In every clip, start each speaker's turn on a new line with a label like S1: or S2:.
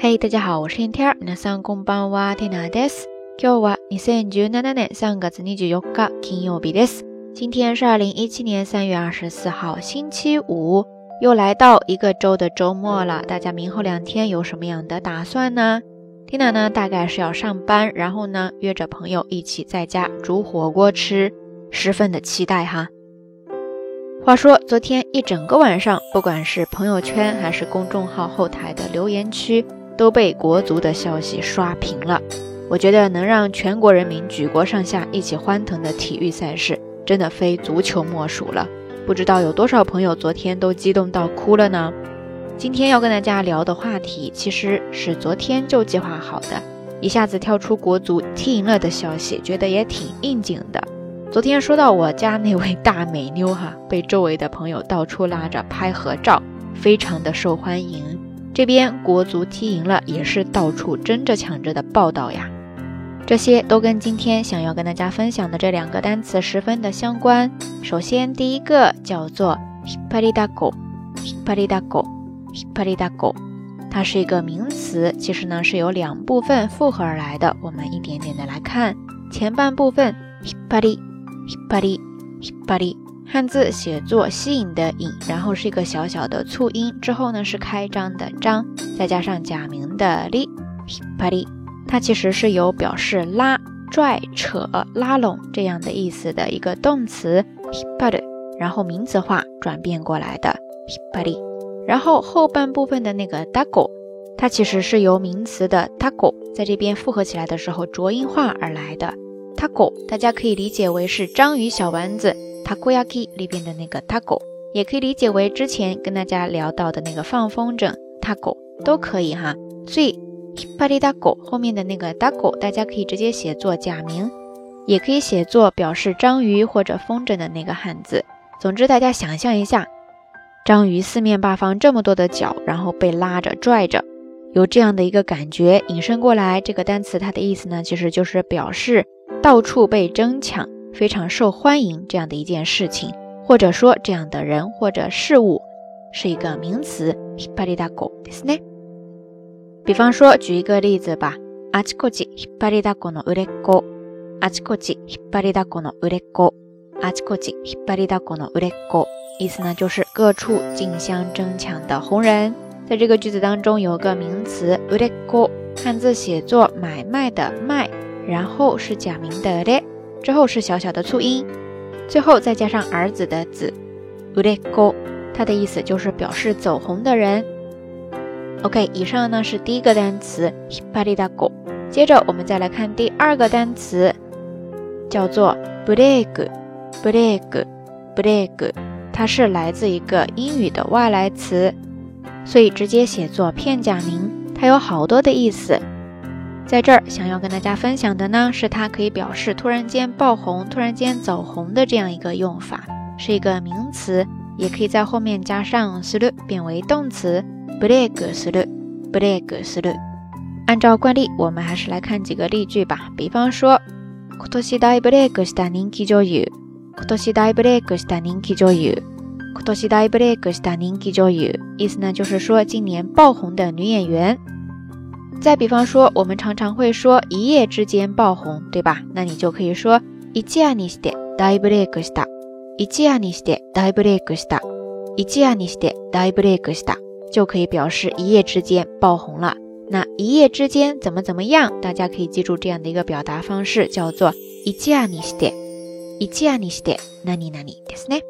S1: 嘿，大家好，我是天天。皆さんこんばんは、テナです。今日は二千十七年三月二十四日、金曜日です。今天是二零一七年三月二十四号，星期五，又来到一个周的周末了。大家明后两天有什么样的打算呢？缇娜呢，大概是要上班，然后呢，约着朋友一起在家煮火锅吃，十分的期待哈。话说，昨天一整个晚上，不管是朋友圈还是公众号后台的留言区。 都被国足的消息刷屏了。我觉得能让全国人民举国上下一起欢腾的体育赛事，真的非足球莫属了。不知道有多少朋友昨天都激动到哭了呢？今天要跟大家聊的话题，其实是昨天就计划好的，一下子跳出国足踢赢了的消息，觉得也挺应景的。昨天说到我家那位大美妞哈，被周围的朋友到处拉着拍合照，非常的受欢迎。这边国足踢赢了，也是到处争着抢着的报道呀。这些都跟今天想要跟大家分享的这两个单词十分的相关。首先，第一个叫做 “hipparidago”，hipparidago，hipparidago，它是一个名词，其实呢是由两部分复合而来的。我们一点点的来看，前半部分 hipari，hipari，hipari。汉字写作吸引的引，然后是一个小小的促音，之后呢是开张的张，再加上假名的哩，hipari，它其实是有表示拉、拽、扯、拉拢这样的意思的一个动词 hipari，然后名词化转变过来的 hipari，然后后半部分的那个 dago，它其实是由名词的 dago 在这边复合起来的时候浊音化而来的 dago，大家可以理解为是章鱼小丸子。Takoyaki 里边的那个 taco，也可以理解为之前跟大家聊到的那个放风筝 taco 都可以哈。所以 hipari taco 后面的那个 taco，大家可以直接写作假名，也可以写作表示章鱼或者风筝的那个汉字。总之，大家想象一下，章鱼四面八方这么多的脚，然后被拉着拽着，有这样的一个感觉。引申过来，这个单词它的意思呢，其实就是表示到处被争抢。非常受欢迎这样的一件事情，或者说这样的人或者事物，是一个名词。比方说，举一个例子吧。あちこち引っ張りだこの売れっ子。あちこち引っ張りだこの売れっ子。あちこち引っ張りだこの売れっ子。意思呢就是各处竞相争抢的红人。在这个句子当中有个名词売れっ子，汉字写作买卖的卖，然后是假名的れ。 之后是小小的促音，最后再加上儿子的子，ureko，它的意思就是表示走红的人。OK，以上呢是第一个单词 hiparidago，接着我们再来看第二个单词，叫做 break，break，break，它是来自一个英语的外来词，所以直接写作片假名，它有好多的意思。在这儿想要跟大家分享的呢，是它可以表示突然间爆红、突然间走红的这样一个用法，是一个名词，也可以在后面加上する变为动词。break する，break する。按照惯例，我们还是来看几个例句吧。比方说，今年大ブレイクした人気女優。今年大ブレイクした人気女優。今年大ブレイクした人気女優。意思呢，就是说今年爆红的女演员。 再比方说，我们常常会说一夜之间爆红，对吧？那你就可以说一夜にして大ブレイクした。一夜にして大ブレイクした。一夜にして大ブレイクした，就可以表示一夜之间爆红了。那一夜之间怎么怎么样？大家可以记住这样的一个表达方式，叫做一夜にして。一夜にして何々ですね。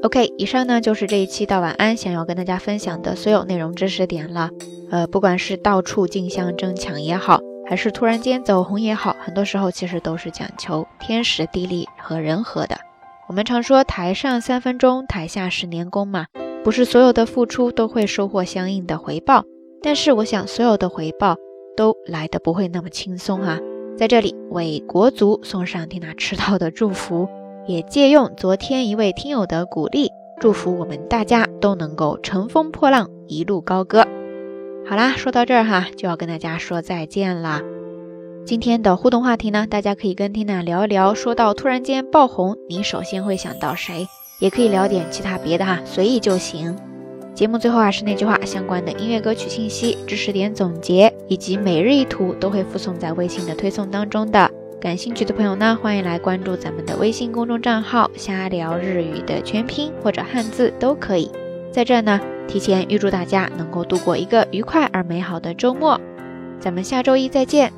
S1: OK，以上呢就是这一期到晚安想要跟大家分享的所有内容知识点了。呃，不管是到处竞相争抢也好，还是突然间走红也好，很多时候其实都是讲求天时地利和人和的。我们常说台上三分钟，台下十年功嘛，不是所有的付出都会收获相应的回报。但是我想，所有的回报都来的不会那么轻松哈。在这里为国足送上蒂娜迟到的祝福。也借用昨天一位听友的鼓励，祝福我们大家都能够乘风破浪，一路高歌。好啦，说到这儿哈，就要跟大家说再见啦。今天的互动话题呢，大家可以跟缇娜聊一聊。说到突然间爆红，你首先会想到谁？也可以聊点其他别的哈，随意就行。节目最后啊是那句话，相关的音乐歌曲信息、知识点总结以及每日一图都会附送在微信的推送当中的。感兴趣的朋友呢，欢迎来关注咱们的微信公众账号“瞎聊日语”的全拼或者汉字都可以。在这呢，提前预祝大家能够度过一个愉快而美好的周末。咱们下周一再见。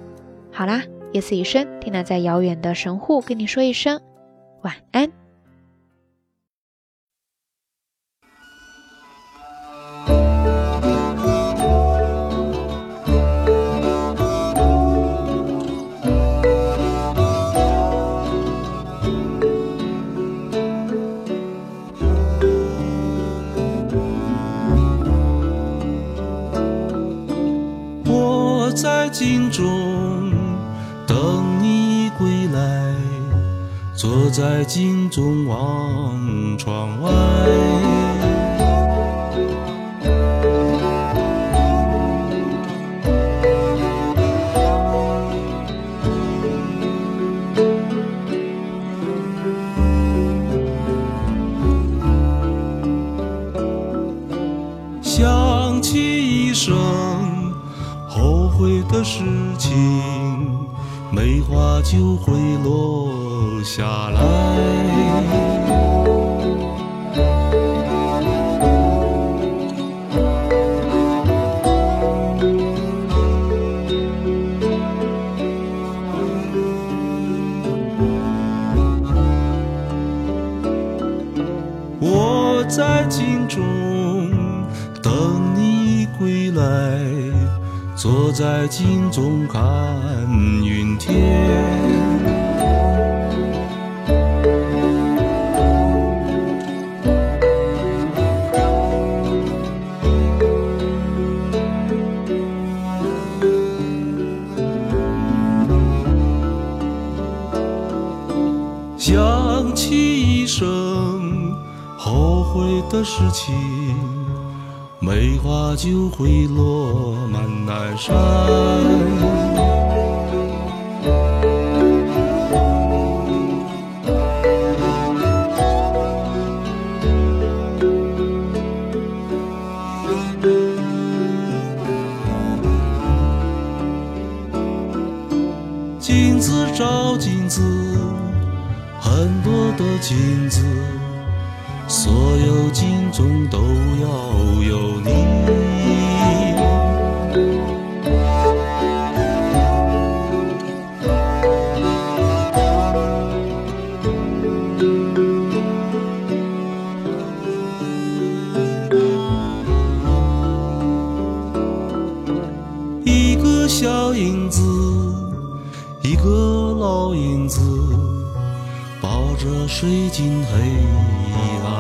S1: 好啦，夜色已深，听娜在遥远的神户跟你说一声晚安。
S2: 在镜中等你归来，坐在镜中望窗外。事情，梅花就会落下来。在镜中看云天，想起一生后悔的事情。梅花就会落满南山。镜子照镜子，很多的镜子。所有镜中都要有你。一个小影子，一个老影子，抱着水晶黑暗。